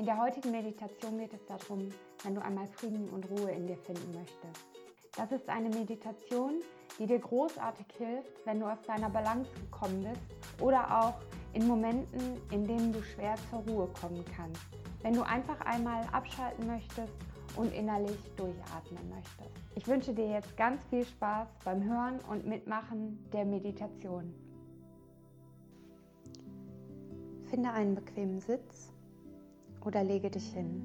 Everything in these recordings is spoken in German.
In der heutigen Meditation geht es darum, wenn du einmal Frieden und Ruhe in dir finden möchtest. Das ist eine Meditation, die dir großartig hilft, wenn du aus deiner Balance gekommen bist oder auch in Momenten, in denen du schwer zur Ruhe kommen kannst. Wenn du einfach einmal abschalten möchtest und innerlich durchatmen möchtest. Ich wünsche dir jetzt ganz viel Spaß beim Hören und Mitmachen der Meditation. Finde einen bequemen Sitz oder lege dich hin,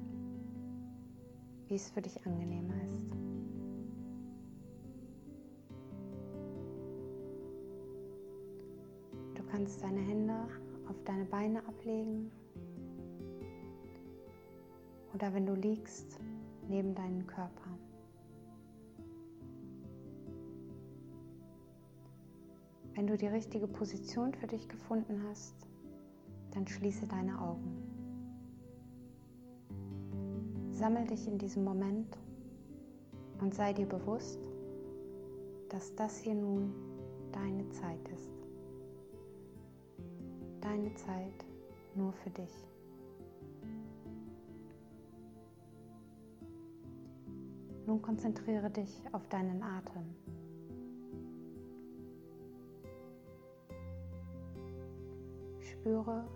wie es für dich angenehmer ist. Du kannst deine Hände auf deine Beine ablegen oder wenn du liegst, neben deinen Körper. Wenn du die richtige Position für dich gefunden hast, dann schließe deine Augen. Sammel dich in diesem Moment und sei dir bewusst, dass das hier nun deine Zeit ist. Deine Zeit nur für dich. Nun konzentriere dich auf deinen Atem. Spüre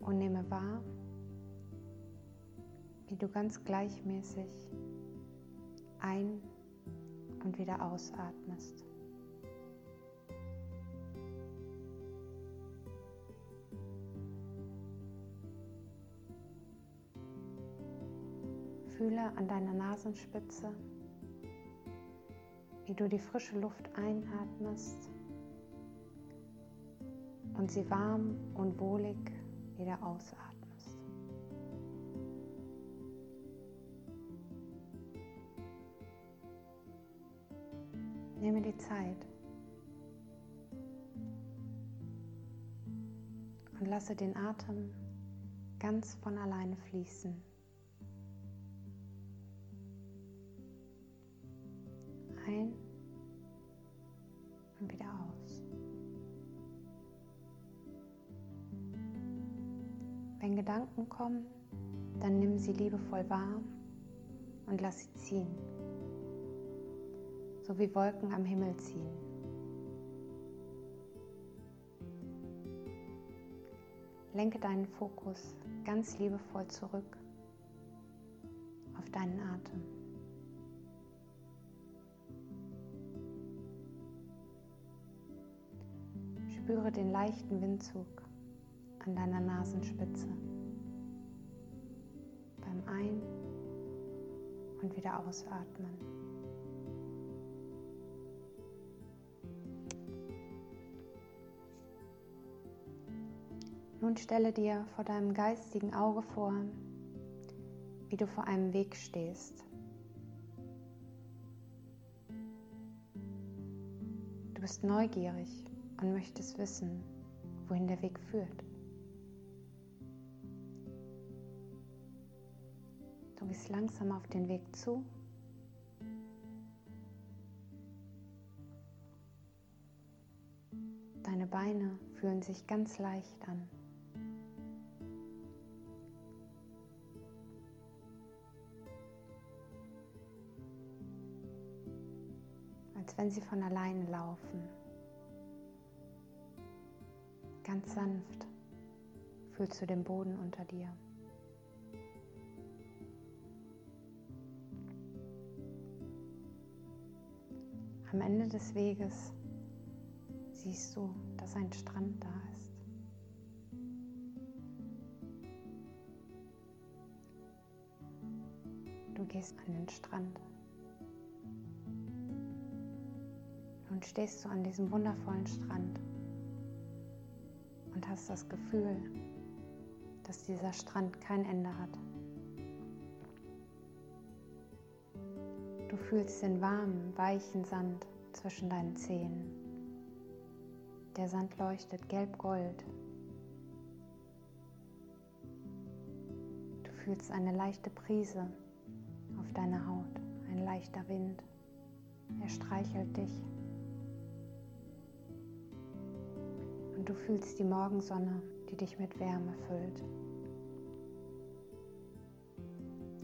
und nehme wahr, wie du ganz gleichmäßig ein- und wieder ausatmest. Fühle an deiner Nasenspitze, wie du die frische Luft einatmest und sie warm und wohlig wieder ausatmest. Nehme die Zeit und lasse den Atem ganz von alleine fließen. ein und wieder aus. Wenn Gedanken kommen, dann nimm sie liebevoll wahr und lass sie ziehen, so wie Wolken am Himmel ziehen. Lenke deinen Fokus ganz liebevoll zurück auf deinen Atem. Spüre den leichten Windzug an deiner Nasenspitze beim Ein- und wieder Ausatmen. Nun stelle dir vor deinem geistigen Auge vor, wie du vor einem Weg stehst. Du bist neugierig und möchtest wissen, wohin der Weg führt. Du gehst langsam auf den Weg zu. Deine Beine fühlen sich ganz leicht an. Als wenn sie von alleine laufen. Ganz sanft fühlst du den Boden unter dir. Am Ende des Weges siehst du, dass ein Strand da ist. Du gehst an den Strand. Stehst du an diesem wundervollen Strand und hast das Gefühl, dass dieser Strand kein Ende hat. Du fühlst den warmen, weichen Sand zwischen deinen Zehen. Der Sand leuchtet gelb-gold. Du fühlst eine leichte Brise auf deiner Haut, ein leichter Wind. Er streichelt dich. Und du fühlst die Morgensonne, die dich mit Wärme füllt.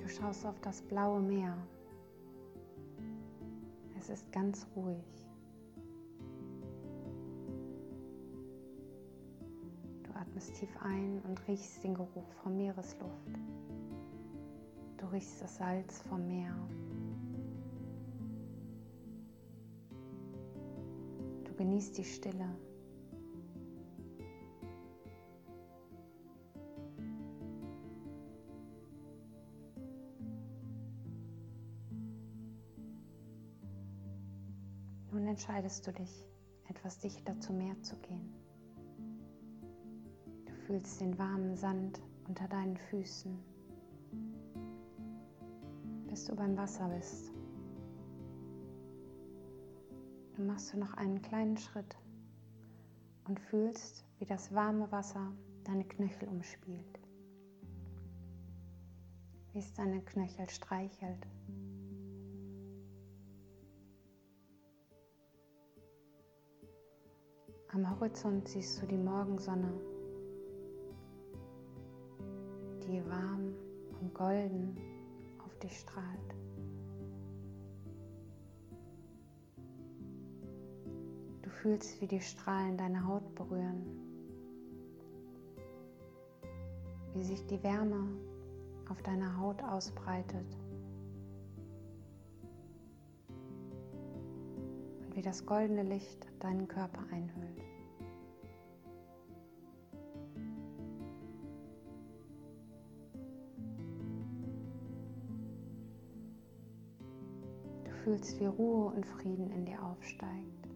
schaust auf das blaue Meer. Es ist ganz ruhig. Du atmest tief ein und riechst den Geruch von Meeresluft. Du riechst das Salz vom Meer. Du genießt die Stille. Entscheidest du dich, etwas dichter zum Meer zu gehen. Du fühlst den warmen Sand unter deinen Füßen, bis du beim Wasser bist. Du machst du noch einen kleinen Schritt und fühlst, wie das warme Wasser deine Knöchel umspielt, wie es deine Knöchel streichelt. Am Horizont siehst du die Morgensonne, die warm und golden auf dich strahlt. Du fühlst, wie die Strahlen deine Haut berühren, wie sich die Wärme auf deiner Haut ausbreitet wie das goldene Licht deinen Körper einhüllt. fühlst, wie Ruhe und Frieden in dir aufsteigt.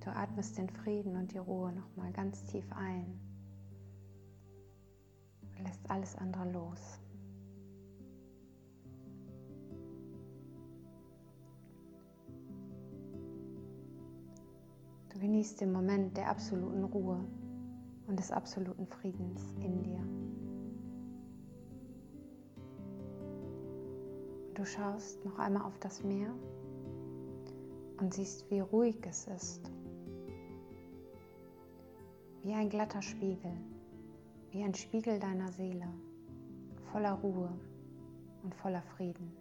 Du atmest den Frieden und die Ruhe noch mal ganz tief ein lässt alles andere los. Du genießt den Moment der absoluten Ruhe und des absoluten Friedens in dir. Du schaust noch einmal auf das Meer und siehst, wie ruhig es ist. Wie ein glatter Spiegel, wie ein Spiegel deiner Seele, voller Ruhe und voller Frieden.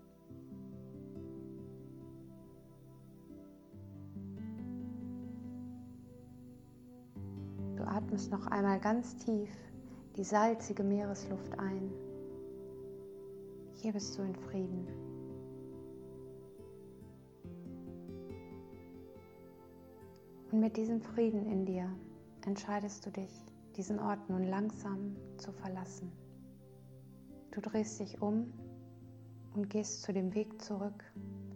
atmest noch einmal ganz tief die salzige Meeresluft ein. Hier bist du in Frieden. Und mit diesem Frieden in dir entscheidest du dich, diesen Ort nun langsam zu verlassen. Du drehst dich um und gehst zu dem Weg zurück,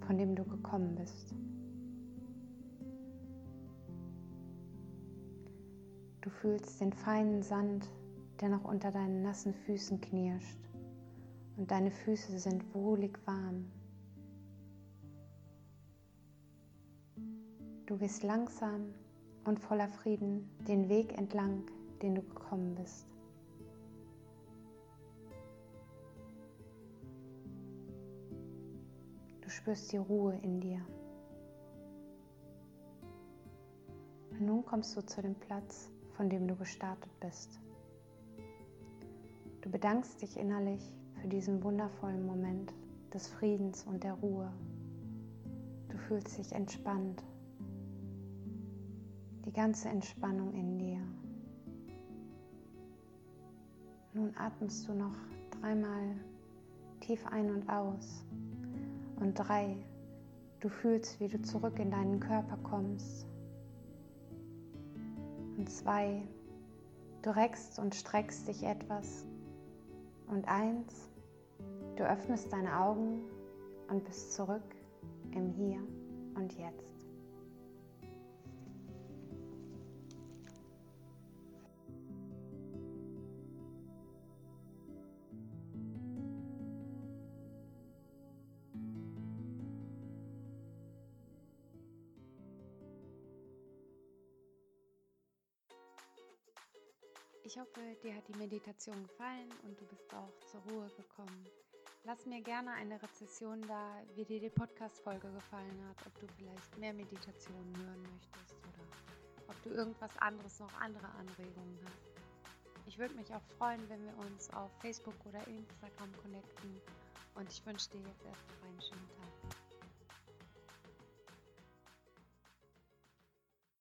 von dem du gekommen bist. Du fühlst den feinen Sand, der noch unter deinen nassen Füßen knirscht und deine Füße sind wohlig warm. Du gehst langsam und voller Frieden den Weg entlang, den du gekommen bist. Du spürst die Ruhe in dir. Und nun kommst du zu dem Platz, von dem du gestartet bist. Du bedankst dich innerlich für diesen wundervollen Moment des Friedens und der Ruhe. Du fühlst dich entspannt. Die ganze Entspannung in dir. Nun atmest du noch dreimal tief ein und aus. Und drei, du fühlst, wie du zurück in deinen Körper kommst und zwei, du reckst und streckst dich etwas. Und eins, du öffnest deine Augen und bist zurück im Hier und Jetzt. Ich hoffe, dir hat die Meditation gefallen und du bist auch zur Ruhe gekommen. Lass mir gerne eine Rezession da, wie dir die Podcast-Folge gefallen hat, ob du vielleicht mehr Meditationen hören möchtest oder ob du irgendwas anderes, noch andere Anregungen hast. Ich würde mich auch freuen, wenn wir uns auf Facebook oder Instagram connecten. Und ich wünsche dir jetzt erst noch einen schönen Tag.